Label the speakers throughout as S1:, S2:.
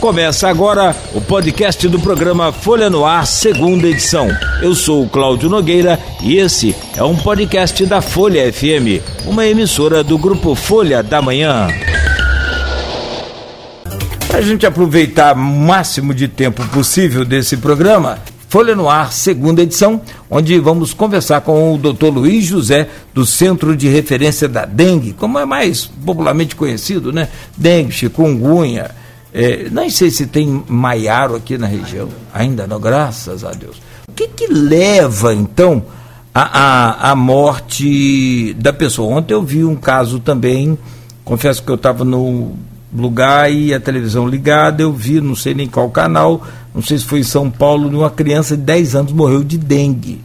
S1: Começa agora o podcast do programa Folha no Ar, segunda edição. Eu sou o Cláudio Nogueira e esse é um podcast da Folha FM, uma emissora do grupo Folha da Manhã. Para a gente aproveitar o máximo de tempo possível desse programa, Folha no Ar, segunda edição, onde vamos conversar com o Dr. Luiz José, do Centro de Referência da Dengue, como é mais popularmente conhecido, né? Dengue, chikungunya. É, não sei se tem maiaro aqui na região, ainda não, graças a Deus. O que, que leva, então, a morte da pessoa? Ontem eu vi um caso também, confesso que eu estava no lugar e a televisão ligada, eu vi, não sei nem qual canal, não sei se foi em São Paulo, uma criança de 10 anos morreu de dengue.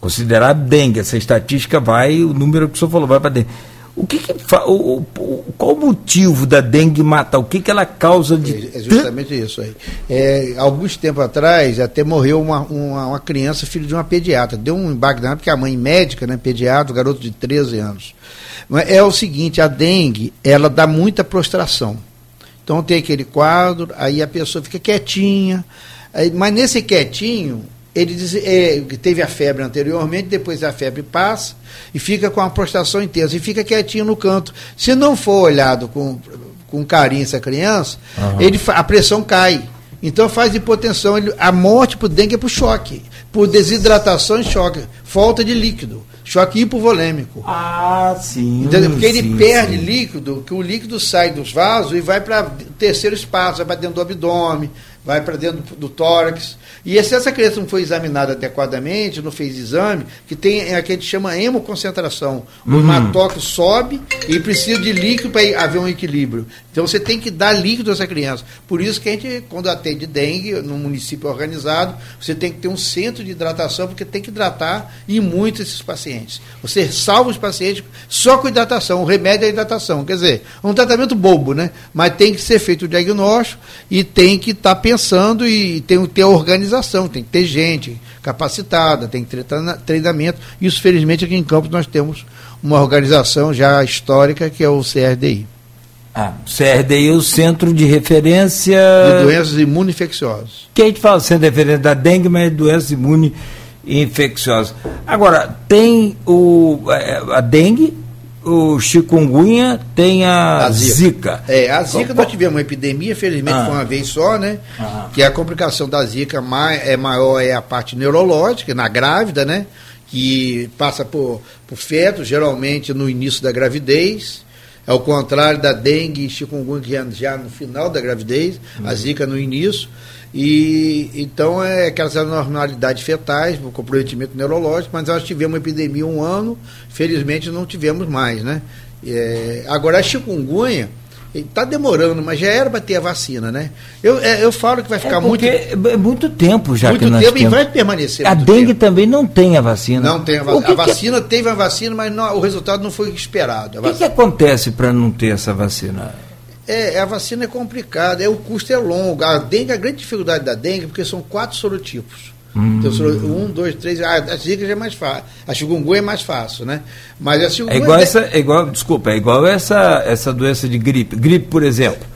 S1: Considerado dengue, essa estatística vai, o número que o senhor falou, vai para dengue. O que, que o, o, qual o motivo da dengue matar? O que, que ela causa de.
S2: É, é justamente isso aí. É, alguns tempos atrás, até morreu uma, uma, uma, criança, filho de uma pediatra. Deu um embarque porque a mãe médica, né, pediatra, garoto de 13 anos. É o seguinte, a dengue, ela dá muita prostração. Então tem aquele quadro, aí a pessoa fica quietinha, aí, mas nesse quietinho, ele diz, é, teve a febre anteriormente, depois a febre passa e fica com a prostração intensa e fica quietinho no canto. Se não for olhado com, com carinho essa criança, uhum. ele, a pressão cai. Então faz hipotensão. Ele, a morte por dengue é por choque, por desidratação e choque, falta de líquido choque hipovolêmico.
S1: Ah, sim.
S2: Entendeu? Porque
S1: sim,
S2: ele perde
S1: sim.
S2: líquido, que o líquido sai dos vasos e vai para terceiro espaço, vai para dentro do abdômen, vai para dentro do, do, tórax. E se essa criança não foi examinada adequadamente, não fez exame, que tem é, que a gente chama hemoconcentração. O uhum. hematócrito sobe e precisa de líquido para haver um equilíbrio. Então você tem que dar líquido a essa criança. Por isso que a gente, quando atende dengue, no município organizado, você tem que ter um centro de hidratação, porque tem que hidratar e muito esses pacientes. Você salva os pacientes só com hidratação. O remédio é a hidratação. Quer dizer, é um tratamento bobo, né? Mas tem que ser feito o diagnóstico e tem que estar tá pensando e tem que ter organização, tem que ter gente capacitada, tem que ter treinamento. Isso, felizmente, aqui em Campos nós temos uma organização já histórica que é o CRDI.
S1: Ah, CRDI é o Centro de Referência...
S2: De Doenças Imunoinfecciosas.
S1: Que a gente fala Centro de Referência da dengue, mas é doenças imunoinfecciosas. Agora, tem o, é, a dengue, o chikungunya tem a, a zika. zika.
S2: É, a zika nós tivemos uma epidemia, felizmente ah. foi uma vez só, né? Ah. Que a complicação da zika mais, é maior é a parte neurológica, na grávida, né? Que passa por, por feto, geralmente no início da gravidez. É o contrário da dengue e chikungunya, que já, já no final da gravidez, a uhum. zika no início. E então é aquelas anormalidades fetais, o comprometimento neurológico, mas nós tivemos uma epidemia um ano, felizmente não tivemos mais, né? É, agora a chikungunya está demorando, mas já era para ter a vacina, né? Eu, é, eu falo que vai ficar é muito.
S1: É muito tempo já
S2: muito
S1: que nós
S2: tempo
S1: temos.
S2: e vai permanecer.
S1: A dengue
S2: tempo.
S1: também não tem a vacina.
S2: Não tem a vacina. A vacina teve a vacina, mas não, o resultado não foi esperado.
S1: O que, que acontece para não ter essa vacina?
S2: É, a vacina é complicada, é, o custo é longo. A dengue, a grande dificuldade da dengue, porque são quatro sorotipos. Hum. Então, um, dois, três. Ah, a zika já é mais fácil. A chikungunya é mais fácil, né? Mas a chikungunya.
S1: É igual essa, é igual, desculpa, é igual essa, essa doença de gripe. Gripe, por exemplo.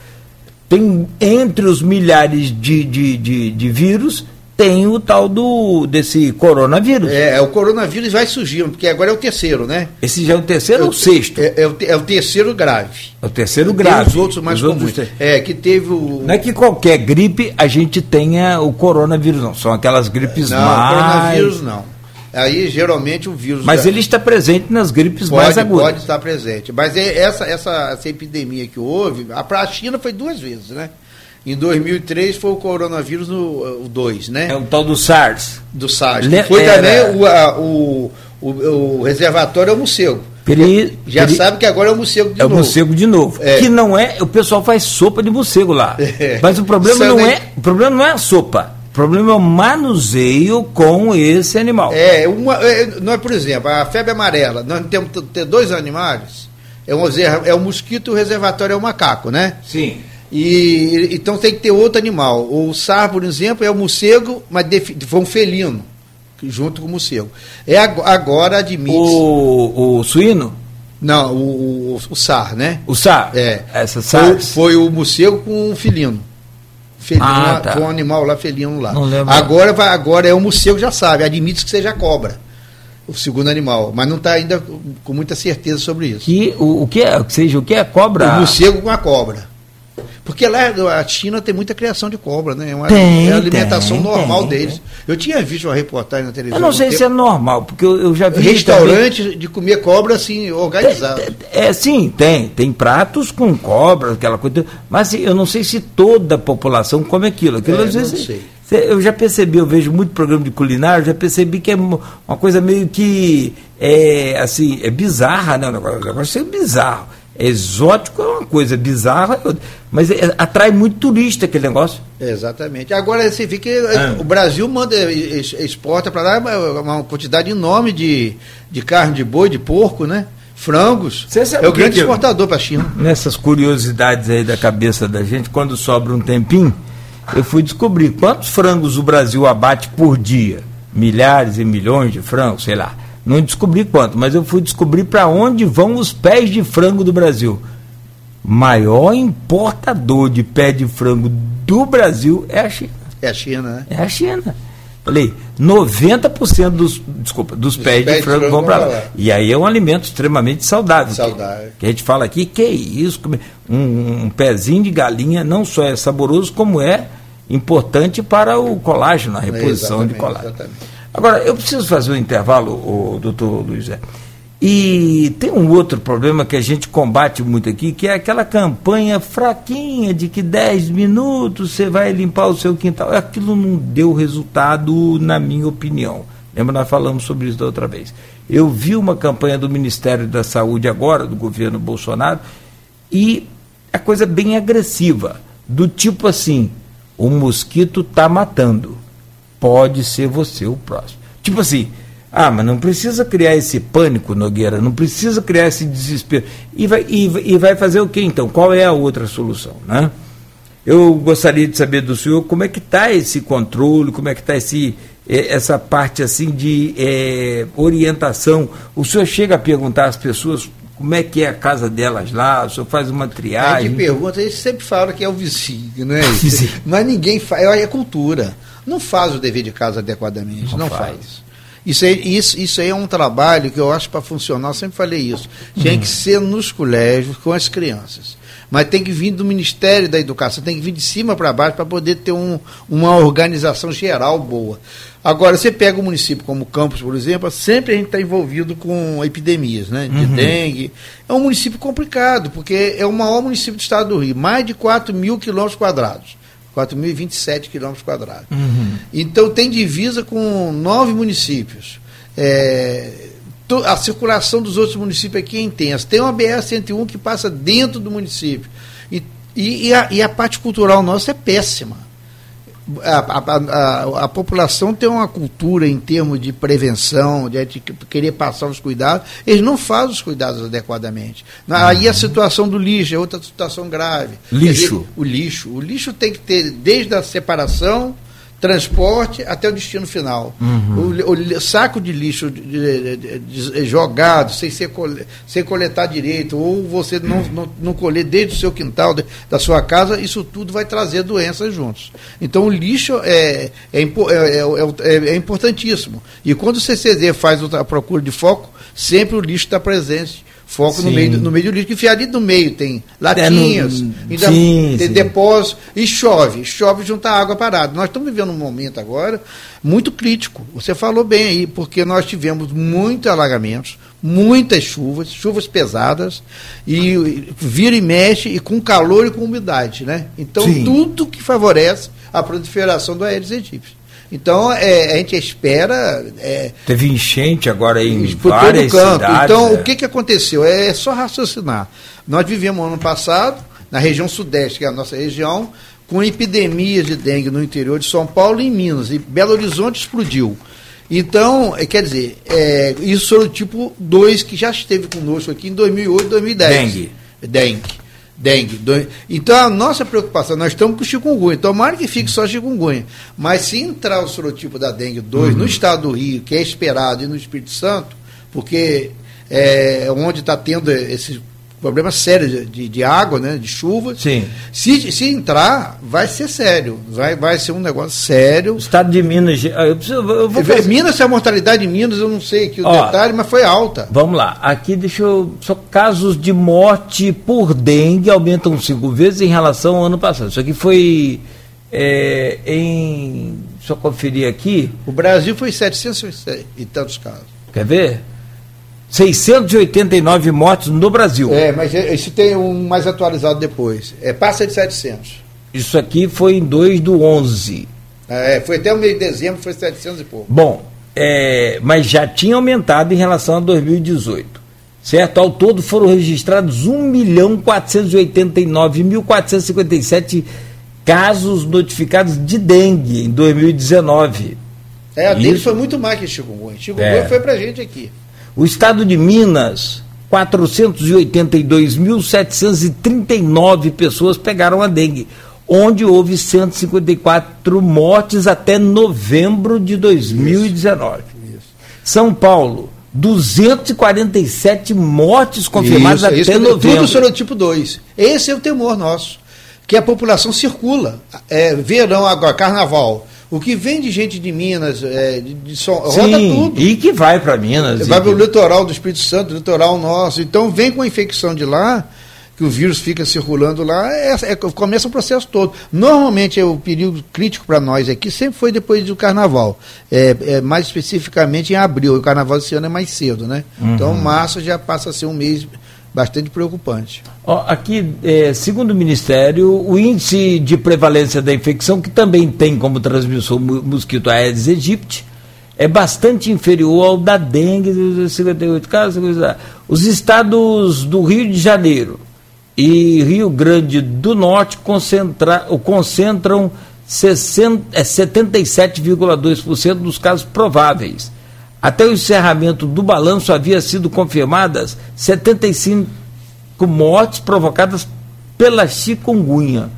S1: Tem entre os milhares de, de, de, de vírus, tem o tal do desse coronavírus.
S2: É, é, o coronavírus vai surgir, porque agora é o terceiro, né?
S1: Esse já é o terceiro
S2: é,
S1: ou o sexto?
S2: É, é, o, é, o, terceiro grave.
S1: É o terceiro grave.
S2: Tem os outros mais os comuns. Outros... É, que teve o...
S1: Não é que qualquer gripe a gente tenha o coronavírus, não. São aquelas gripes
S2: não,
S1: mais...
S2: Não, coronavírus não. Aí geralmente o vírus.
S1: Mas ele está presente nas gripes
S2: pode,
S1: mais agudas.
S2: Pode estar presente. Mas é essa, essa, essa epidemia que houve, a, a China foi duas vezes, né? Em 2003 foi o coronavírus no 2, né?
S1: É o tal do SARS.
S2: Do SARS. Le foi era... também o, a, o, o, o, reservatório é o morcego.
S1: Peri,
S2: Já peri... sabe que agora é o morcego de
S1: é
S2: novo.
S1: É o morcego de novo. É. Que não é. O pessoal faz sopa de morcego lá. É. Mas o problema não é. O problema não é a sopa. O problema é o manuseio com esse animal.
S2: É, uma, é, nós, por exemplo, a febre amarela, nós temos ter dois animais. É um, é o mosquito e o reservatório é o macaco, né?
S1: Sim.
S2: E, então tem que ter outro animal. O sar, por exemplo, é o morcego, mas foi um felino, junto com o morcego. É agora admite.
S1: O, o suíno?
S2: Não, o, o, o, SAR, né?
S1: O SAR?
S2: É.
S1: Essa SAR?
S2: Foi, foi, o morcego com o felino. felino, ah, tá. foi um animal lá felino lá.
S1: Não lembro.
S2: Agora, vai, agora é o museu já sabe, admite que seja cobra. O segundo animal, mas não está ainda com muita certeza sobre isso.
S1: Que, o, o que é, seja, o que é cobra?
S2: O morcego com a cobra. Porque lá a China tem muita criação de cobra, né? É uma,
S1: tem,
S2: é a alimentação
S1: tem,
S2: normal
S1: tem,
S2: deles. Eu tinha visto uma reportagem na televisão.
S1: Eu não sei se é normal, porque eu, eu já vi.
S2: Restaurante também... de comer cobra assim, organizado.
S1: É, sim, tem. Tem pratos com cobra, aquela coisa. Mas assim, eu não sei se toda a população come aquilo. Aquilo
S2: é, às vezes. Não sei.
S1: Eu já percebi, eu vejo muito programa de culinária, já percebi que é uma coisa meio que é assim, é bizarra, né? O negócio é bizarro exótico é uma coisa bizarra, mas é, atrai muito turista aquele negócio.
S2: Exatamente. Agora você vê que ah. o Brasil manda, exporta para lá uma quantidade enorme de, de carne de boi, de porco, né? Frangos.
S1: é o grande exportador para a China. Nessas curiosidades aí da cabeça da gente, quando sobra um tempinho, eu fui descobrir quantos frangos o Brasil abate por dia. Milhares e milhões de frangos, sei lá. Não descobri quanto, mas eu fui descobrir para onde vão os pés de frango do Brasil. Maior importador de pé de frango do Brasil é a China.
S2: É a China, né?
S1: É a China. Falei, 90% dos, desculpa, dos pés, pés, de frango, vão para lá. lá. E aí é um alimento extremamente saudável.
S2: Saudável.
S1: Que, que a gente fala aqui, que isso, um, um pezinho de galinha não só é saboroso, como é importante para o colágeno, a reposição de colágeno. Exatamente. Agora, eu preciso fazer um intervalo, o doutor Luiz. E tem um outro problema que a gente combate muito aqui, que é aquela campanha fraquinha de que 10 minutos você vai limpar o seu quintal. Aquilo não deu resultado, na minha opinião. Lembra, nós falamos sobre isso da outra vez. Eu vi uma campanha do Ministério da Saúde agora, do governo Bolsonaro, e a coisa bem agressiva, do tipo assim, o mosquito está matando pode ser você o próximo. Tipo assim, ah, mas não precisa criar esse pânico, Nogueira, não precisa criar esse desespero. E vai, e, e vai fazer o que então? Qual é a outra solução? Né? Eu gostaria de saber do senhor como é que está esse controle, como é que está esse, essa parte assim de é, orientação. O senhor chega a perguntar às pessoas como é que é a casa delas lá, o senhor faz uma triagem. A
S2: gente pergunta, eles sempre falam que é o vizinho, né? Mas ninguém faz, é cultura não faz o dever de casa adequadamente, não, não faz. faz. Isso aí, isso, isso aí é um trabalho que eu acho para funcionar, eu sempre falei isso. Tinha que ser nos colégios, com as crianças. Mas tem que vir do Ministério da Educação, tem que vir de cima para baixo para poder ter um, uma organização geral boa. Agora, você pega um município como Campos, por exemplo, sempre a gente está envolvido com epidemias, né? De uhum. dengue. É um município complicado, porque é o maior município do estado do Rio, mais de 4 mil quilômetros quadrados. 4.027 quilômetros quadrados. Uhum. Então tem divisa com nove municípios. É, a circulação dos outros municípios aqui é intensa. Tem uma BR-101 que passa dentro do município. E, e, e, a, e a parte cultural nossa é péssima a, a, a, a, população tem uma cultura em termos de prevenção, de, querer passar os cuidados, eles não fazem os cuidados adequadamente. Uhum. Aí a situação do lixo é outra situação grave.
S1: Lixo.
S2: Dizer, o lixo. O lixo tem que ter desde a separação transporte até o destino final. Uhum. O, o, saco de lixo de, de, de, jogado, sem, ser, sem coletar direito, ou você não, não, não colher desde o seu quintal, da sua casa, isso tudo vai trazer doenças juntos. Então o lixo é, é, é, é importantíssimo. E quando o CCD faz a procura de foco, sempre o lixo está presente Foco no meio, no meio do lixo, que ali no meio tem latinhas, é no, ainda sim, tem sim. depósito, e chove, chove junto à água parada. Nós estamos vivendo um momento agora muito crítico. Você falou bem aí, porque nós tivemos muitos alagamentos, muitas chuvas, chuvas pesadas, e vira e mexe, e com calor e com umidade. Né? Então, tudo que favorece a proliferação do Aedes aegypti. Então, é, a gente espera. É,
S1: Teve enchente agora em várias
S2: canto.
S1: cidades.
S2: Então, é. o que, que aconteceu? É só raciocinar. Nós vivemos ano passado, na região sudeste, que é a nossa região, com epidemias de dengue no interior de São Paulo e em Minas. E Belo Horizonte explodiu. Então, é, quer dizer, é, isso foi o tipo 2 que já esteve conosco aqui em 2008, 2010.
S1: Dengue.
S2: Dengue dengue. Então a nossa preocupação, nós estamos com chikungunya. Tomara que fique só chikungunya. Mas se entrar o sorotipo da dengue 2 uhum. no estado do Rio, que é esperado, e no Espírito Santo, porque é onde está tendo esse problema sério de, de água, né, de chuva.
S1: Sim.
S2: Se, se entrar, vai ser sério, vai, vai ser um negócio sério.
S1: Estado de Minas, eu, preciso, eu
S2: vou fazer... Minas, a mortalidade de Minas, eu não sei aqui o Ó, detalhe, mas foi alta.
S1: Vamos lá, aqui deixa eu, só casos de morte por dengue aumentam cinco vezes em relação ao ano passado. Isso aqui foi é, em, só conferir aqui.
S2: O Brasil foi 700 e tantos casos.
S1: Quer ver? 689 mortes no Brasil.
S2: É, mas isso tem um mais atualizado depois. É, passa de 700.
S1: Isso aqui foi em 2 do 11.
S2: É, foi até o mês de dezembro, foi 700 e pouco.
S1: Bom, é, mas já tinha aumentado em relação a 2018. Certo? Ao todo foram registrados 1.489.457 casos notificados de dengue em 2019.
S2: É, a dengue foi muito mais que chikungunya. Chikungunya é. foi pra gente aqui.
S1: O estado de Minas, 482.739 pessoas pegaram a dengue, onde houve 154 mortes até novembro de 2019. Isso, isso. São Paulo, 247 mortes confirmadas isso, até isso, novembro.
S2: Tudo sorotipo 2. Esse é o temor nosso. Que a população circula. É, verão agora, carnaval o que vem de gente de Minas, é, de, de São,
S1: Sim, roda tudo. E que vai para Minas.
S2: Vai para o litoral do Espírito Santo, litoral nosso. Então vem com a infecção de lá, que o vírus fica circulando lá, é, é, começa o processo todo. Normalmente é o período crítico para nós aqui sempre foi depois do carnaval. É, é, mais especificamente em abril. O carnaval esse ano é mais cedo, né? Uhum. Então março já passa a ser um mês bastante preocupante.
S1: Aqui, é, segundo o Ministério, o índice de prevalência da infecção, que também tem como transmissão o mosquito Aedes aegypti, é bastante inferior ao da dengue, 58 casos. Os estados do Rio de Janeiro e Rio Grande do Norte concentra, concentram 77,2% é, dos casos prováveis até o encerramento do balanço havia sido confirmadas 75 mortes provocadas pela chikungunya.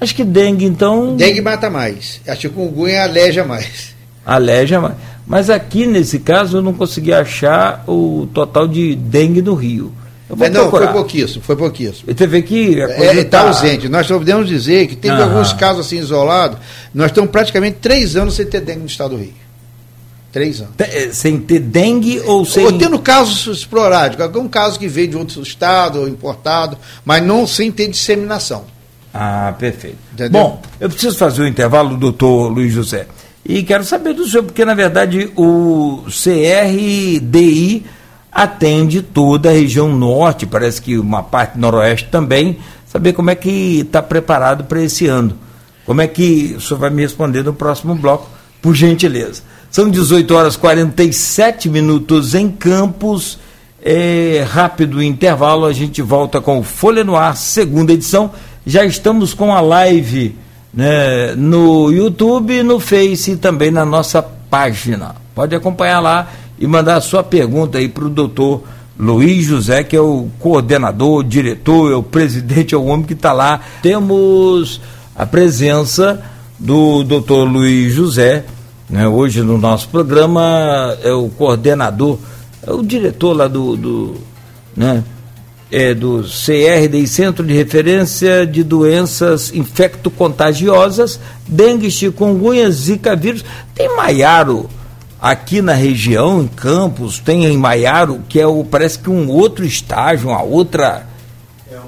S1: Acho que dengue, então.
S2: Dengue mata mais. A chikungunya aleja mais.
S1: Aleja mais. Mas aqui, nesse caso, eu não consegui achar o total de dengue no Rio.
S2: É, não, procurar. foi pouquíssimo, foi pouquíssimo.
S1: E teve que
S2: é, está tá ausente. Nós podemos dizer que teve alguns casos assim isolados. Nós estamos praticamente três anos sem ter dengue no estado do Rio. Três anos.
S1: Eh, sem ter dengue ou sem. Ou
S2: tendo casos esporádicos, algum caso que veio de outro estado ou importado, mas não sem ter disseminação.
S1: Ah, perfeito. Entendeu? Bom, eu preciso fazer o um intervalo, doutor Luiz José. E quero saber do senhor, porque na verdade o CRDI atende toda a região norte, parece que uma parte noroeste também, saber como é que está preparado para esse ano. Como é que o senhor vai me responder no próximo bloco, por gentileza. São 18 horas 47 minutos em Campos. É, rápido intervalo, a gente volta com o Folha no Ar, segunda edição. Já estamos com a live né, no YouTube, no Face e também na nossa página. Pode acompanhar lá e mandar a sua pergunta aí para o doutor Luiz José, que é o coordenador, o diretor, é o presidente, é o homem que está lá. Temos a presença do doutor Luiz José, né? Hoje no nosso programa é o coordenador, é o diretor lá do, do, né? é do CRDI, Centro de Referência de Doenças Infecto-Contagiosas, dengue, chikungunya, zika vírus. Tem Maiaro aqui na região, em Campos, tem em Maiaro, que é o, parece que um outro estágio, uma outra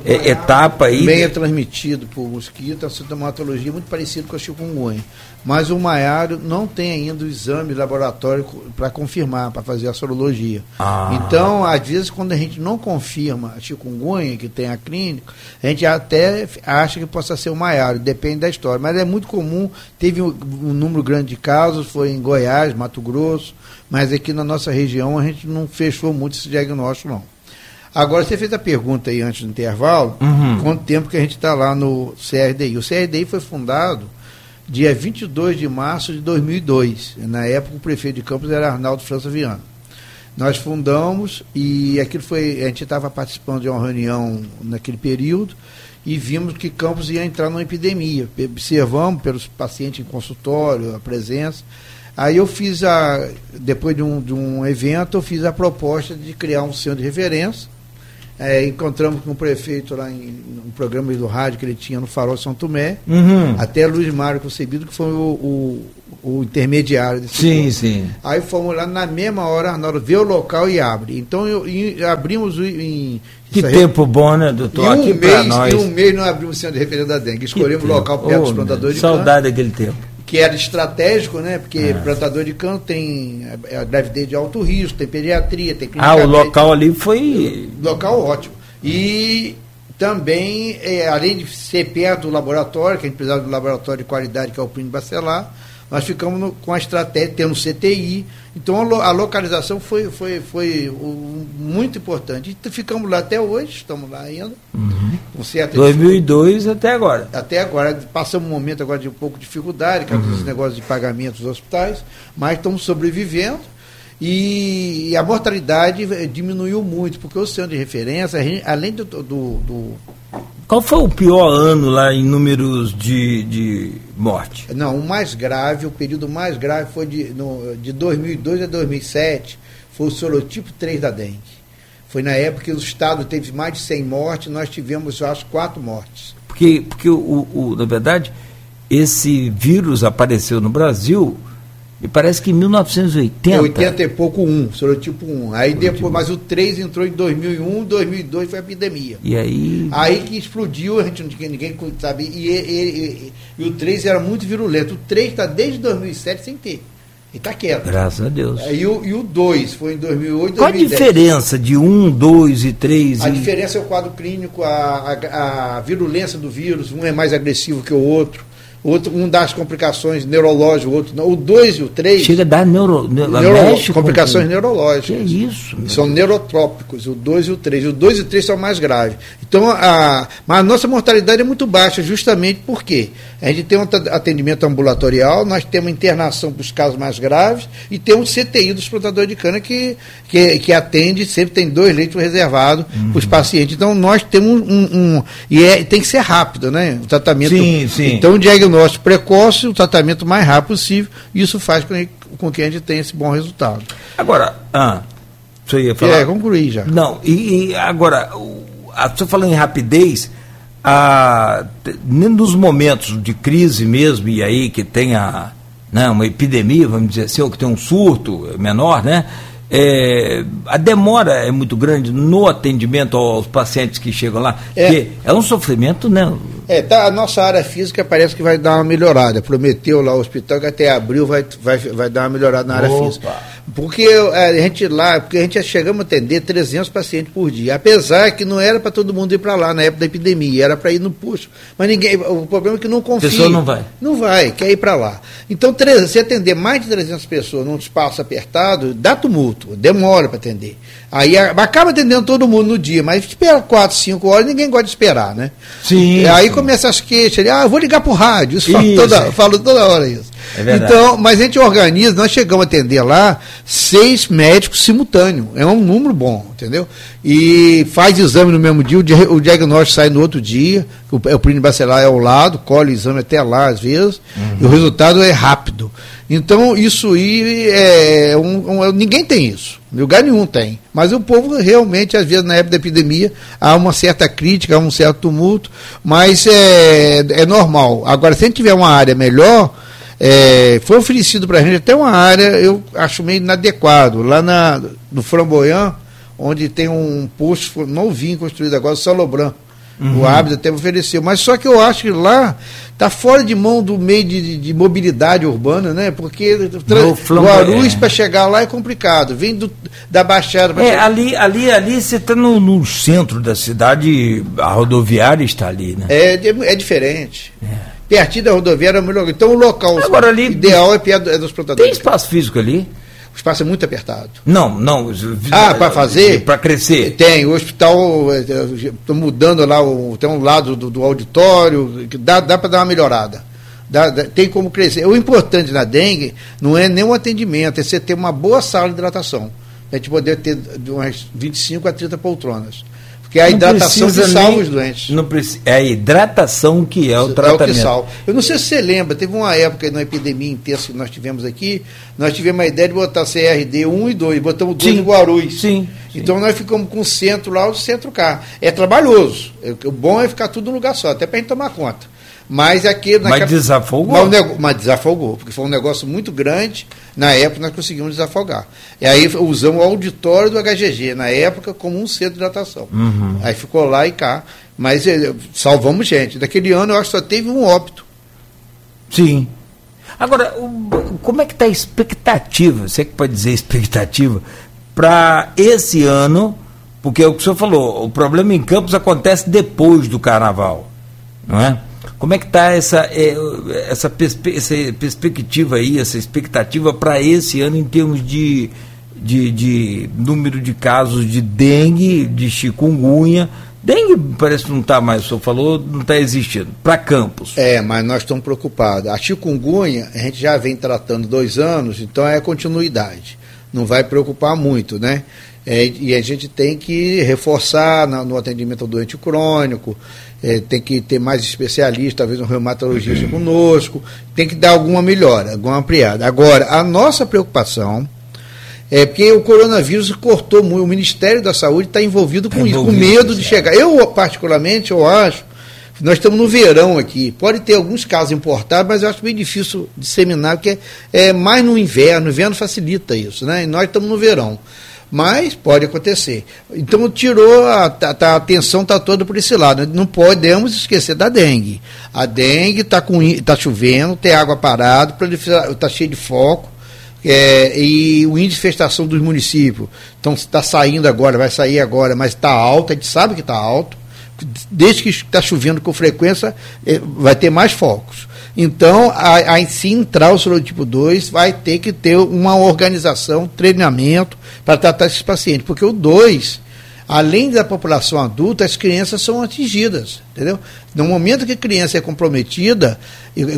S1: é, etapa aí.
S2: Também é transmitido por mosquito, a sintomatologia é muito parecida com a chikungunya. Mas o maiário não tem ainda o exame laboratório para confirmar, para fazer a sorologia. Ah. Então, às vezes, quando a gente não confirma a chikungunya, que tem a clínica, a gente até acha que possa ser o maiário, depende da história. Mas é muito comum, teve um, um número grande de casos, foi em Goiás, Mato Grosso, mas aqui na nossa região a gente não fechou muito esse diagnóstico, não. Agora, você fez a pergunta aí antes do intervalo, uhum. quanto tempo que a gente está lá no CRDI. O CRDI foi fundado dia 22 de março de 2002. Na época, o prefeito de Campos era Arnaldo França Viana. Nós fundamos e aquilo foi. A gente estava participando de uma reunião naquele período e vimos que Campos ia entrar numa epidemia. Observamos pelos pacientes em consultório, a presença. Aí eu fiz a. Depois de um, de um evento, eu fiz a proposta de criar um centro de referência É, encontramos com o prefeito lá em um programa do rádio que ele tinha no Farol São Tomé,
S1: Uhum.
S2: até Luiz Mário Concebido, que foi o, o, o intermediário desse
S1: Sim,
S2: ponto.
S1: sim.
S2: Aí fomos lá na mesma hora, Arnaldo, vê o local e abre. Então eu, abrimos em.
S1: Que tempo bom, né,
S2: em
S1: doutor?
S2: um,
S1: Aqui pra
S2: mês,
S1: nós.
S2: em um mês nós abrimos o centro de referência da dengue. Escolhemos o local perto
S1: Oh,
S2: dos plantadores de
S1: Saudade daquele tempo.
S2: Que era estratégico, né? Porque
S1: É.
S2: plantador de cana tem a, a gravidez de alto risco, tem pediatria, tem
S1: Ah, o
S2: clínica
S1: local ali foi.
S2: Local ótimo. E também, é, além de ser perto do laboratório, que a gente precisava do laboratório de qualidade, que é o Plínio Bacelar, nós ficamos no- com a estratégia, tendo CTI. Então a, lo- a localização foi, foi, foi o- muito importante. E ficamos lá até hoje, estamos lá ainda, com certa
S1: 2002 até agora.
S2: até agora, passamos um momento agora de um pouco de dificuldade, com
S1: Uhum.
S2: os negócios de pagamento dos hospitais, mas estamos sobrevivendo. E, a mortalidade eh, diminuiu muito, porque o centro de referência, gente, além do, do, do-
S1: Qual foi o pior ano lá em números de, de morte?
S2: Não, o mais grave, o período mais grave foi de, no, de 2002 a 2007, foi o sorotipo 3 da dengue. Foi na época que o estado teve mais de 100 mortes, nós tivemos, eu acho, quatro mortes.
S1: Porque, porque o, o- na verdade, esse vírus apareceu no Brasil, e parece que em 1980.
S2: 80 e pouco um, sorotipo 1. Aí depois, mas o 3 entrou em 2001, 2002 foi a epidemia.
S1: E aí.
S2: Aí que explodiu, a gente não tinha ninguém sabe, e, e, e- e o 3 era muito virulento. O 3 está desde 2007 sem ter. E está quieto.
S1: Graças a Deus.
S2: Aí o, e o 2 foi em 2008,
S1: Qual a
S2: 2010.
S1: diferença de um, dois e três?
S2: A
S1: e...
S2: diferença é o quadro clínico, a, a, a virulência do vírus, um é mais agressivo que o outro, outro um dá as complicações neurológicas, o outro não. O 2 e o 3,
S1: Chega a dar neuro, neuro,
S2: neuro,
S1: mexe com-
S2: complicações
S1: Que
S2: neurológicas.
S1: isso?
S2: São neurotrópicos, o 2 e o 3. O 2 e o 3 são mais graves. Então, a, mas a nossa mortalidade é muito baixa, justamente porque a gente tem um at- atendimento ambulatorial, nós temos internação para os casos mais graves e temos CTI dos plantadores de cana que, que, que atende, sempre tem dois leitos reservados
S1: Uhum.
S2: para os pacientes. Então, nós temos um. um- e é, tem que ser rápido, né? O tratamento.
S1: Sim, sim.
S2: Então, o diagnóstico precoce, o tratamento mais rápido possível, e isso faz com que, com que a gente tenha esse bom resultado.
S1: Agora, ah, você ia falar?
S2: é, concluí já.
S1: Não, e, e agora, o- a, você falando em rapidez, a, nos momentos de crise mesmo, e aí que tem a, né, uma epidemia, vamos dizer assim, ou que tem um surto menor, né? é, a demora é muito grande no atendimento aos pacientes que chegam lá,
S2: É.
S1: porque é um sofrimento, né?
S2: É, tá, a nossa área física parece que vai dar uma melhorada. Prometeu lá o hospital que até abril vai, vai, vai dar uma melhorada na área
S1: Opa.
S2: física. Porque é, a gente lá, porque a gente chegamos a atender 300 pacientes por dia. Apesar que não era para todo mundo ir para lá na época da epidemia, era para ir no posto. Mas ninguém, o problema é que não confia.
S1: pessoa não vai.
S2: Não vai, quer ir para lá. Então, se atender mais de 300 pessoas num espaço apertado, dá tumulto, demora para atender. Aí a- acaba atendendo todo mundo no dia, mas espera 4, 5 horas, ninguém gosta de esperar, né?
S1: Sim,
S2: aí
S1: sim.
S2: começa as queixas, ele, ah, vou ligar pro rádio, isso, falo
S1: Isso.
S2: toda, falo toda hora isso.
S1: É verdade.
S2: então, mas a gente organiza, nós chegamos a atender lá seis médicos simultâneos, é um número bom, entendeu? E faz exame no mesmo dia, o, dia- o diagnóstico sai no outro dia, o, o Plínio Bacelar é ao lado, colhe o exame até lá às vezes,
S1: Uhum.
S2: e o resultado é rápido. Então, isso aí é um, um- ninguém tem isso. Lugar nenhum tem. Mas o povo realmente, às vezes, na época da epidemia, há uma certa crítica, há um certo tumulto, mas é, é normal. Agora, se a gente tiver uma área melhor, é, foi oferecido para a gente até uma área, eu acho meio inadequado, lá na, no Framboyant, onde tem um posto novinho construído agora, Salobran. O hábito até ofereceu. Mas só que eu acho que lá está fora de mão do meio de, de- de mobilidade urbana, né? Porque
S1: Flamboyant.
S2: Guarulhos para chegar lá é complicado. Vem do, da Baixada para
S1: É,
S2: chegar.
S1: ali, ali, ali você está no, no centro da cidade, a rodoviária está ali, né?
S2: É, de- é diferente. Pertinho da rodoviária é melhor. Então o local
S1: Agora ali-
S2: ideal é perto é dos
S1: Tem
S2: plantadores.
S1: espaço físico ali?
S2: O espaço é muito apertado.
S1: Não, não.
S2: Ah, para fazer?
S1: Para crescer.
S2: Tem, o hospital, estou mudando lá, tem um lado do, do auditório, que dá, dá para dar uma melhorada. Dá- dá- tem como crescer. O importante na dengue não é nem o atendimento, é você ter uma boa sala de hidratação. A gente poder ter de umas 25 a 30 poltronas. Que é a hidratação que salva nem, os doentes.
S1: Não precisa, é a hidratação que é o tratamento. É o que salva.
S2: Eu não sei se você lembra, teve uma época na epidemia intensa que nós tivemos aqui, nós tivemos a ideia de botar CRD 1 e 2, botamos dois em Guarulhos.
S1: Sim.
S2: Então nós ficamos com o centro lá, o centro cá. É trabalhoso. O bom é ficar tudo no lugar só, até para a gente tomar conta. Mas aqui.
S1: Mas desafogou?
S2: Mas, mas, desafogou, porque foi um negócio muito grande. Na época nós conseguimos desafogar. E aí usamos o auditório do HGG, na época, como um centro de hidratação. Uhum. Aí ficou lá e cá. Mas eh, salvamos gente. Daquele ano eu acho que só teve um óbito.
S1: Sim. Agora, como é que está a expectativa? Você que pode dizer expectativa para esse ano? Porque é o que o senhor falou, o problema em Campos acontece depois do carnaval, não é? Como é que está essa, é, essa, perspe essa perspectiva aí, essa expectativa para esse ano em termos de, de, de, número de casos de dengue, de chikungunya? Dengue parece que não está mais, o senhor falou, não está existindo. Para Campos.
S2: É, mas nós estamos preocupados. A chikungunya, a gente já vem tratando dois anos, então é continuidade. Não vai preocupar muito, né? É, e a gente tem que reforçar no atendimento ao doente crônico, é, tem que ter mais especialistas, talvez um reumatologista conosco, tem que dar alguma melhora, alguma ampliada. Agora, a nossa preocupação é porque o coronavírus cortou muito, o Ministério da Saúde está envolvido com isso, com medo de chegar. Eu, particularmente, eu acho, nós estamos no verão aqui, pode ter alguns casos importados, mas eu acho bem difícil disseminar, porque é, é mais no inverno, o inverno facilita isso, né? E nós estamos no verão mas pode acontecer. Então tirou a, a, a atenção está toda por esse lado. Não podemos esquecer da dengue. A dengue está tá chovendo, tem água parada, está cheio de foco. É, e o índice de infestação dos municípios então está saindo agora, vai sair agora, mas está alto, a gente sabe que está alto. Desde que está chovendo com frequência, é, vai ter mais focos. Então, a, se entrar o sorotipo 2 vai ter que ter uma organização, treinamento para tratar esses pacientes, porque o 2, além da população adulta, as crianças são atingidas, entendeu? No momento que a criança é comprometida,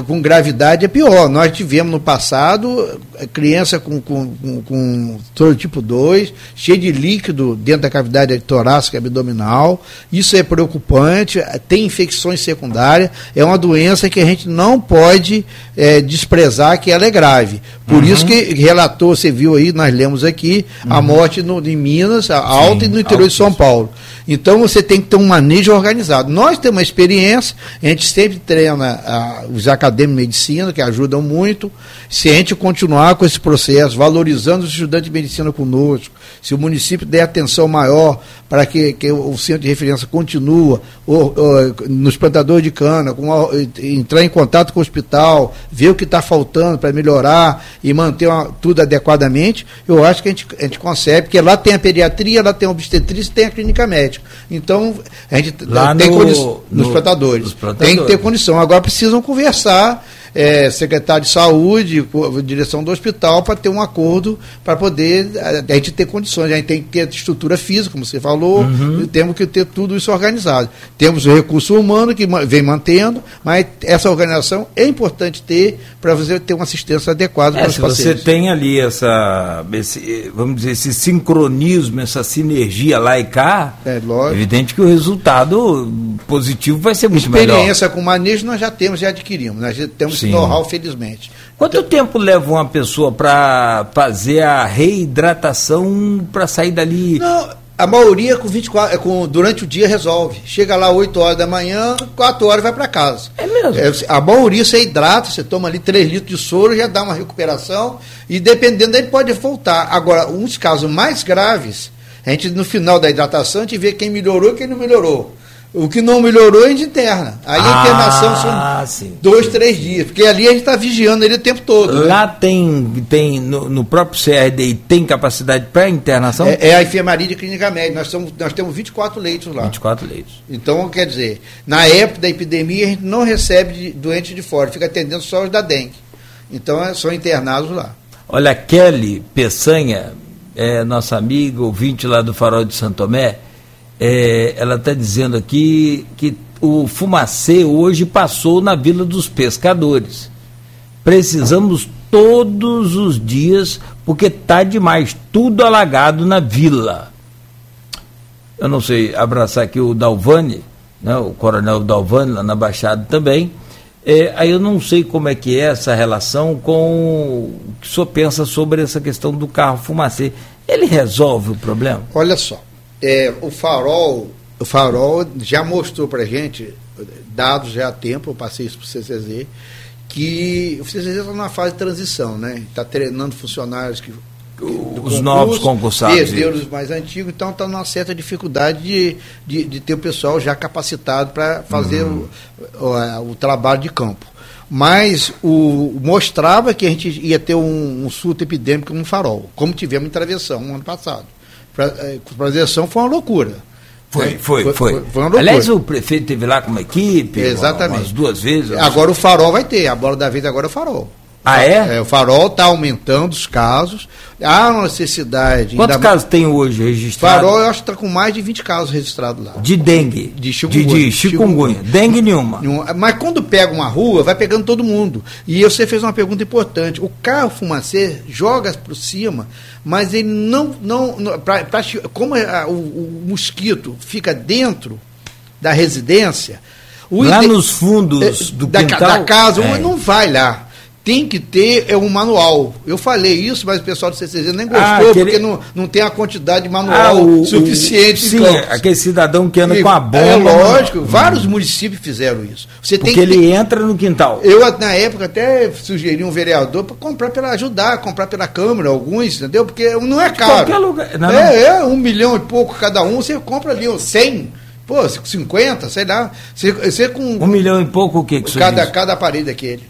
S2: com gravidade é pior. Nós tivemos no passado criança com, com, com, com tipo 2, cheio de líquido dentro da cavidade torácica abdominal. Isso é preocupante, tem infecções secundárias, é uma doença que a gente não pode é, desprezar que ela é grave. Por uhum. isso que relatou, você viu aí, nós lemos aqui, uhum. a morte no, em Minas, a alta Sim, e no interior de São Paulo. Então você tem que ter um manejo organizado. Nós temos uma experiência, a gente sempre treina ah, os acadêmicos de medicina, que ajudam muito. Se a gente continuar com esse processo, valorizando os estudantes de medicina conosco, se o município der atenção maior para que, que o centro de referência continue ou, ou, nos plantadores de cana, com, entrar em contato com o hospital, ver o que está faltando para melhorar e manter uma, tudo adequadamente, eu acho que a gente, a gente consegue, porque lá tem a pediatria, lá tem a obstetrícia e tem a clínica médica. Então, a gente
S1: lá
S2: tem
S1: no,
S2: condição, nos, plantadores. Tem que ter condição. Agora precisam conversar é, secretário de saúde, direção do hospital, para ter um acordo para poder a, gente ter condições. A gente tem que ter estrutura física, como você falou, uhum. temos que ter tudo isso organizado. Temos o recurso humano que vem mantendo, mas essa organização é importante ter para você ter uma assistência adequada é, para os
S1: se pacientes. Você tem ali essa, esse, vamos dizer, esse sincronismo, essa sinergia lá e cá, é lógico. evidente que o resultado positivo vai ser muito
S2: Experiência
S1: melhor.
S2: Experiência com manejo nós já temos, já adquirimos. Nós já temos know-how, felizmente.
S1: Quanto então, tempo leva uma pessoa para fazer a reidratação para sair dali?
S2: Não, a maioria com 24, é com, durante o dia resolve. Chega lá 8 horas da manhã, 4 horas vai para casa.
S1: É mesmo? É,
S2: a maioria você hidrata, você toma ali 3 litros de soro, já dá uma recuperação e dependendo ele pode voltar. Agora, uns casos mais graves, a gente no final da hidratação a gente vê quem melhorou e quem não melhorou. O que não melhorou é a gente interna. Aí a internação ah, são sim. dois, três dias. Porque ali a gente está vigiando ele o tempo todo.
S1: Né? Lá né? tem, tem no, no, próprio CRDI, tem capacidade para internação?
S2: É, é, a enfermaria de clínica média. Nós, somos, nós temos 24 leitos lá.
S1: 24 leitos.
S2: Então, quer dizer, na época da epidemia, a gente não recebe doentes de fora, fica atendendo só os da dengue. Então, é, são internados lá.
S1: Olha, Kelly Peçanha, é nossa amiga, ouvinte lá do Farol de Santo Tomé, é, ela está dizendo aqui que o fumacê hoje passou na Vila dos Pescadores. Precisamos todos os dias, porque tá demais, tudo alagado na vila. eu não sei, abraçar aqui o Dalvani, né, o coronel Dalvani, lá na Baixada também. É, aí eu não sei como é que é essa relação com o que o senhor pensa sobre essa questão do carro fumacê. Ele resolve o problema?
S2: Olha só, é, o farol, o farol já mostrou para gente, dados já há tempo, eu passei isso para o CCZ, que o CCZ está numa fase de transição, né? Está treinando funcionários que
S1: os concurso, novos concursados.
S2: Perderam os mais antigos, então está numa certa dificuldade de, de, de, ter o pessoal já capacitado para fazer uhum. o, o, o, trabalho de campo. Mas o, mostrava que a gente ia ter um, um surto epidêmico no farol, como tivemos em Travessão no ano passado. Para eh, Travessão foi uma loucura.
S1: Foi, né? foi, foi. foi. foi Aliás, o prefeito teve lá com uma equipe,
S2: Exatamente.
S1: umas duas vezes.
S2: Agora o farol vai ter, a bola da vez agora é o farol.
S1: Ah, é?
S2: é o farol está aumentando os casos. Há uma necessidade.
S1: Quantos casos tem hoje registrados?
S2: Farol, eu acho que está com mais de 20 casos registrados lá.
S1: De dengue?
S2: De chikungunya.
S1: De, de chikungunya. Dengue nenhuma.
S2: Mas quando pega uma rua, vai pegando todo mundo. E você fez uma pergunta importante. O carro fumacê joga por cima, mas ele não. não, não pra, pra, como a, o, o mosquito fica dentro da residência.
S1: lá nos fundos é, do
S2: da, quintal, da casa, é. não vai lá tem que ter é, um manual. Eu falei isso, mas o pessoal do CCZ nem gostou, ah, aquele... porque não, não tem a quantidade de manual ah, o, suficiente.
S1: O, sim, aquele cidadão que anda e, com a bomba.
S2: É lógico, vários municípios fizeram isso.
S1: Você porque tem ele ter... entra no quintal.
S2: Eu, na época, até sugeri um vereador para comprar pela ajudar, comprar pela Câmara, alguns, entendeu? Porque não é caro. Qualquer lugar. Não, é, é, um milhão e pouco cada um, você compra ali, 100. Pô, 50, sei lá. Você, você com.
S1: Um milhão e pouco o que, que
S2: cada, cada aparelho daquele.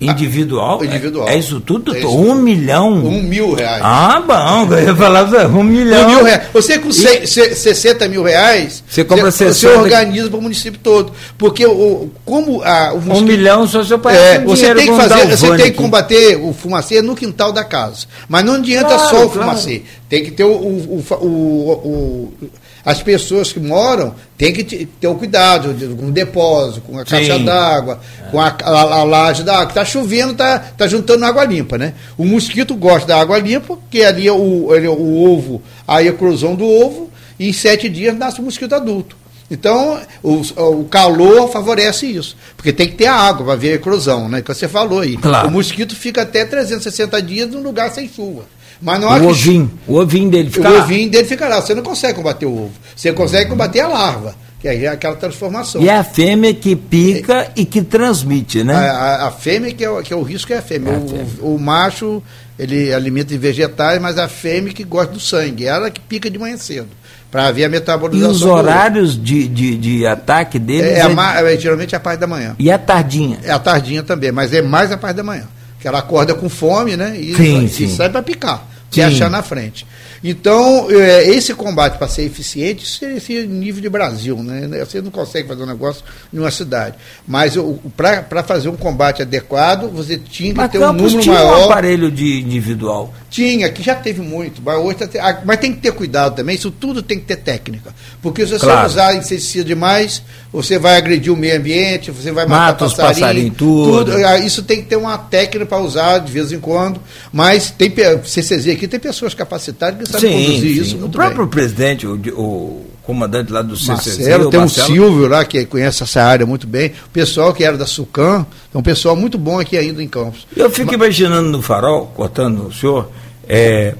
S1: Individual?
S2: Individual.
S1: É, isso tudo? É isso. Um milhão?
S2: Um mil reais.
S1: Ah, bom, eu falar um milhão.
S2: Um mil reais. Você com e... 60 mil reais,
S1: você compra
S2: você, 60... você organiza para o município todo. Porque o, como a,
S1: o mosquito, Um milhão só seu pai
S2: é, Você tem que fazer, você tem que combater o fumacê no quintal da casa. Mas não adianta claro, só o claro. fumacê. Tem que ter o, o, o, o as pessoas que moram têm que ter o cuidado com o depósito, com a caixa d'água, é. com a, a, a laje d'água. Está chovendo, está tá juntando água limpa, né? O mosquito gosta da água limpa, que ali é o, ele, o ovo, a eclosão do ovo, e em sete dias nasce o mosquito adulto. Então, o, o, calor favorece isso, porque tem que ter água para ver a eclosão, né? Que você falou aí.
S1: Claro.
S2: O mosquito fica até 360 dias num lugar sem chuva.
S1: Mas não o ovinho, o ovinho dele
S2: fica O lá. ovinho dele fica lá. Você não consegue combater o ovo. Você consegue combater a larva, que é aquela transformação.
S1: E é a fêmea que pica é. e que transmite, né?
S2: A, a, a fêmea que é, que é o risco é a fêmea. É a fêmea. O, o, macho, ele alimenta em vegetais, mas a fêmea que gosta do sangue. Ela que pica de manhã cedo para ver a metabolização.
S1: E os horários de, de, de, ataque deles?
S2: É, é, é, geralmente é a parte da manhã.
S1: E a tardinha?
S2: É a tardinha também, mas é mais a parte da manhã. Que ela acorda com fome, né? E,
S1: sim,
S2: e
S1: sim.
S2: sai para picar que achar na frente. Então, é, esse combate para ser eficiente, isso é esse nível de Brasil. Né? Você não consegue fazer um negócio em uma cidade. Mas para fazer um combate adequado, você tinha que ter um número
S1: tinha
S2: maior.
S1: um aparelho de individual.
S2: Tinha, que já teve muito. Mas, hoje tá, mas tem que ter cuidado também, isso tudo tem que ter técnica. Porque se você
S1: claro.
S2: usar inseticida demais, você vai agredir o meio ambiente, você vai matar
S1: Mata passarinho, os passarinhos, tudo. tudo.
S2: Ah, isso tem que ter uma técnica para usar de vez em quando. Mas tem CCZ aqui, tem pessoas capacitadas que sabem sim, conduzir sim. isso.
S1: o próprio bem. presidente, o, o, comandante lá do CCZ.
S2: Marcelo, tem Marcelo. um Silvio lá que conhece essa área muito bem. O pessoal que era da Sucam, é um pessoal muito bom aqui ainda em Campos.
S1: Eu fico Mas... imaginando no farol, cortando o senhor, é,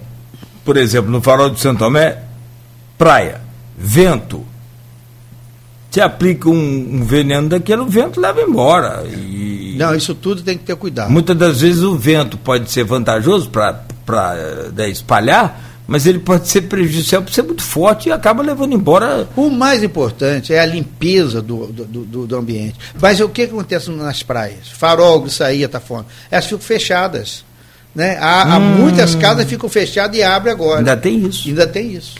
S1: por exemplo, no farol de Santo Tomé, praia, vento. Se aplica um, um veneno daquele, o vento leva embora. E...
S2: Não, isso tudo tem que ter cuidado.
S1: Muitas das vezes o vento pode ser vantajoso para né, espalhar, mas ele pode ser prejudicial por ser muito forte e acaba levando embora.
S2: O mais importante é a limpeza do, do, do, do ambiente. Mas o que acontece nas praias? Farol, saía, tá fora. Elas ficam fechadas. Né? Há, hum. muitas casas ficam fechadas e abrem agora.
S1: Ainda tem isso.
S2: Ainda tem isso.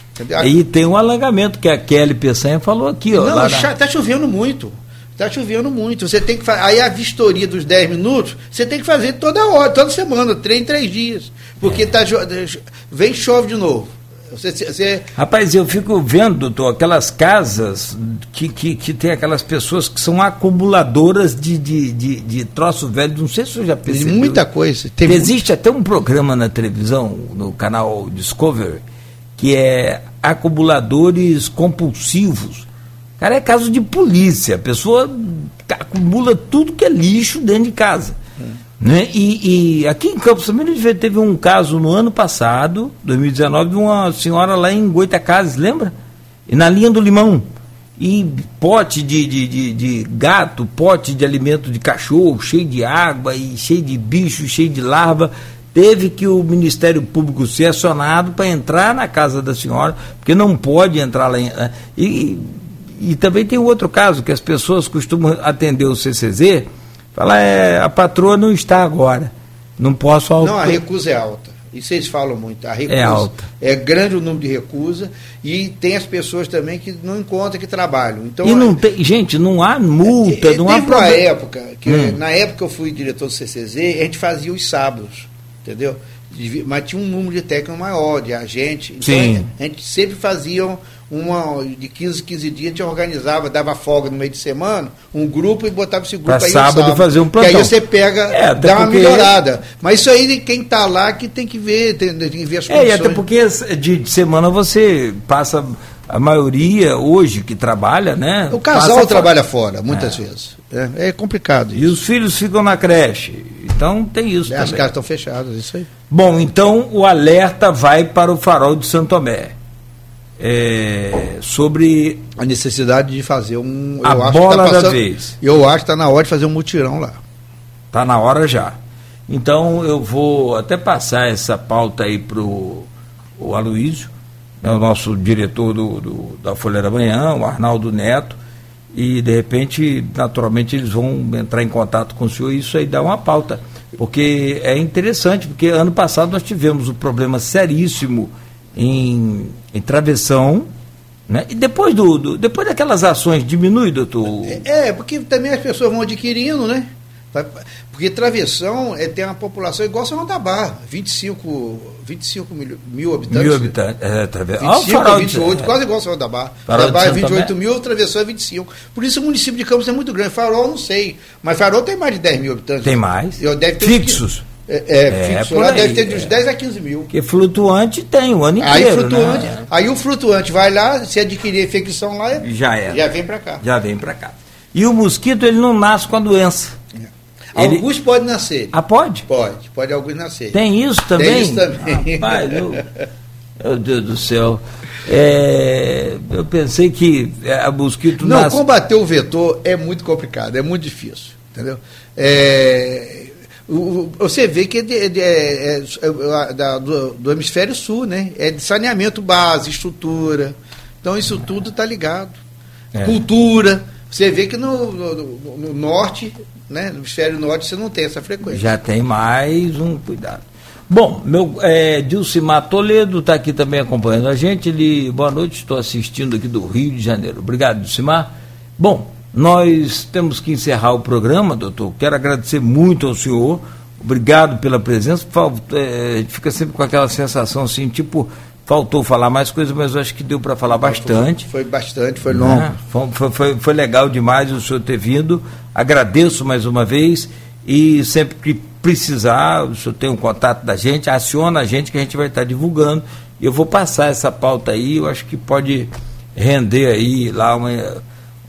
S1: E tem um alagamento que a Kelly Peçanha falou aqui. Ó,
S2: Não, está na... chovendo muito. Está chovendo muito. Você tem que. Aí a vistoria dos 10 minutos, você tem que fazer toda hora, toda semana, três em três dias. Porque tá, vem chove de novo. Você, você...
S1: Rapaz, eu fico vendo, doutor, aquelas casas que, que, que tem aquelas pessoas que são acumuladoras de, de, de, de troço velho. Não sei se você já percebeu.
S2: Muita coisa.
S1: Tem Existe muito... até um programa na televisão, no canal Discovery, que é acumuladores compulsivos. Cara, é caso de polícia. A pessoa acumula tudo que é lixo dentro de casa. Né? E, e, aqui em Campos também teve um caso no ano passado, 2019, de uma senhora lá em Goitacazes, lembra? E na linha do limão. E pote de, de, de, de, gato, pote de alimento de cachorro, cheio de água e cheio de bicho, cheio de larva. Teve que o Ministério Público ser acionado para entrar na casa da senhora, porque não pode entrar lá. Em, né? e, e também tem outro caso que as pessoas costumam atender o CCZ Fala, é, a patroa não está agora. Não posso
S2: Não, a recusa é alta. Isso vocês falam muito. A recusa
S1: é alta.
S2: É grande o número de recusa e tem as pessoas também que não encontram que trabalham. Então,
S1: e não tem, gente, não há multa, é, não há
S2: problema. uma época, que hum. na época que eu fui diretor do CCZ, a gente fazia os sábados, entendeu? Mas tinha um número de técnico maior, de agente. Então
S1: Sim.
S2: a gente sempre fazia uma de 15, 15 dias, a gente organizava, dava folga no meio de semana, um grupo e botava esse grupo
S1: pra aí sábado, sábado fazer um plantão.
S2: Que aí você pega, é, dá uma melhorada. Mas isso aí quem está lá que tem que ver, tem, tem que ver as
S1: condições. É, e até porque de, de semana você passa a maioria hoje que trabalha, né?
S2: O casal trabalha fora, fora muitas é. vezes. É, é, complicado.
S1: Isso. E os filhos ficam na creche. Então tem isso. É,
S2: as casas estão fechadas, isso aí.
S1: Bom, então o alerta vai para o farol de Santo Tomé é, sobre
S2: a necessidade de fazer um.
S1: A bola tá passando, da vez.
S2: Eu acho que está na hora de fazer um mutirão lá.
S1: Está na hora já. Então eu vou até passar essa pauta aí para o Aloísio, né, o nosso diretor do, do, da Folha da Manhã, o Arnaldo Neto, e de repente, naturalmente, eles vão entrar em contato com o senhor e isso aí dá uma pauta. Porque é interessante, porque ano passado nós tivemos um problema seríssimo em, em travessão. Né? E depois, do, do, depois daquelas ações diminui, doutor?
S2: É, é, porque também as pessoas vão adquirindo, né? Porque travessão é, tem uma população igual São da Barra, 25, 25 mil, mil habitantes.
S1: Mil habitantes. É,
S2: traves... 25 ah, 28, é. quase igual São da Barra. Farol da Barra é 28 também? mil, travessão é 25. Por isso o município de Campos é muito grande. Farol não sei, mas Farol tem mais de 10 mil habitantes.
S1: Tem mais?
S2: Eu, deve ter
S1: Fixos?
S2: É, é, é fixo, lá deve ter de uns 10 a 15 mil.
S1: Porque flutuante tem o ano inteiro.
S2: Aí, flutuante, né? aí o flutuante vai lá, se adquirir a infecção lá,
S1: já, é.
S2: já vem para cá.
S1: Já vem para cá. E o mosquito, ele não nasce com a doença.
S2: É. Ele... Alguns podem nascer.
S1: Ah, pode?
S2: Pode, pode alguns nascer.
S1: Tem isso também? Tem
S2: isso também.
S1: Rapaz, eu... meu Deus do céu. É, eu pensei que a é, mosquito
S2: Não, nasce... combater o vetor é muito complicado, é muito difícil. Entendeu? É, você vê que é, de, de, é, é, é da, do, do, hemisfério sul, né? É de saneamento base, estrutura. Então isso tudo está ligado. É. Cultura. Você vê que no, no, no, norte, né? no hemisfério norte, você não tem essa frequência.
S1: Já tem mais um cuidado. Bom, meu é, Dilcimar Toledo está aqui também acompanhando a gente. Ele, boa noite, estou assistindo aqui do Rio de Janeiro. Obrigado, Dilcimar. Bom, nós temos que encerrar o programa, doutor. Quero agradecer muito ao senhor. Obrigado pela presença. É, a gente fica sempre com aquela sensação assim, tipo, faltou falar mais coisas, mas eu acho que deu para falar bastante.
S2: Foi, foi bastante, foi longo. Né?
S1: Foi, foi, foi, legal demais o senhor ter vindo. Agradeço mais uma vez e sempre que precisar, o senhor tem um contato da gente, aciona a gente que a gente vai estar divulgando. Eu vou passar essa pauta aí, eu acho que pode render aí lá uma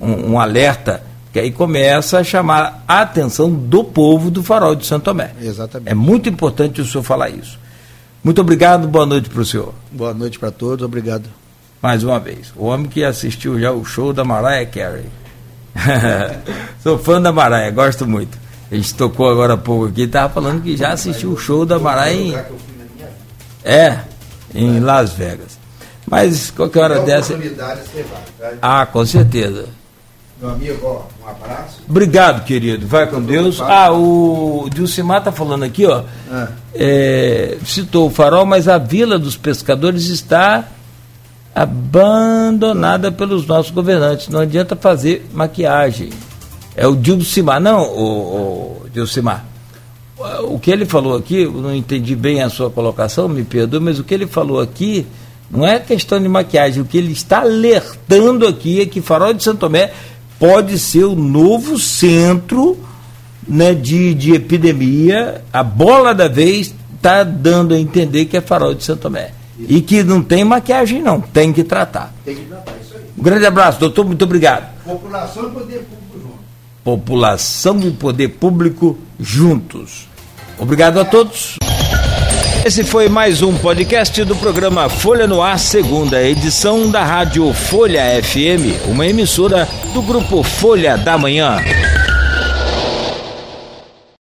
S1: um, um alerta que aí começa a chamar a atenção do povo do farol de Santo Tomé.
S2: Exatamente.
S1: É muito importante o senhor falar isso. Muito obrigado, boa noite para o senhor.
S2: Boa noite para todos, obrigado.
S1: Mais uma vez, o homem que assistiu já o show da Mariah Carey. Sou fã da Mariah, gosto muito. A gente tocou agora há pouco aqui, estava falando que já assistiu o show da Mariah em... É, em Las Vegas. Mas qualquer hora dessa.
S2: Tá?
S1: Ah, com certeza.
S2: Meu amigo, ó, um abraço.
S1: Obrigado, querido. Vai com Deus. Ah, o Dilcimar está falando aqui, ó. É. É, citou o farol, mas a Vila dos Pescadores está abandonada pelos nossos governantes. Não adianta fazer maquiagem. É o Dilcimar. Não, o, o Dilcimar. O que ele falou aqui, eu não entendi bem a sua colocação, me perdoe, mas o que ele falou aqui não é questão de maquiagem. O que ele está alertando aqui é que Farol de Santo Tomé pode ser o novo centro né, de, de epidemia. A bola da vez está dando a entender que é farol de Santo Tomé. E que não tem maquiagem, não, tem que tratar. Tem que tratar, isso aí. Um grande abraço, doutor, muito obrigado.
S2: População e poder público juntos.
S1: População e poder público juntos. Obrigado a todos. Esse foi mais um podcast do programa Folha no Ar, segunda edição da Rádio Folha FM, uma emissora do grupo Folha da Manhã.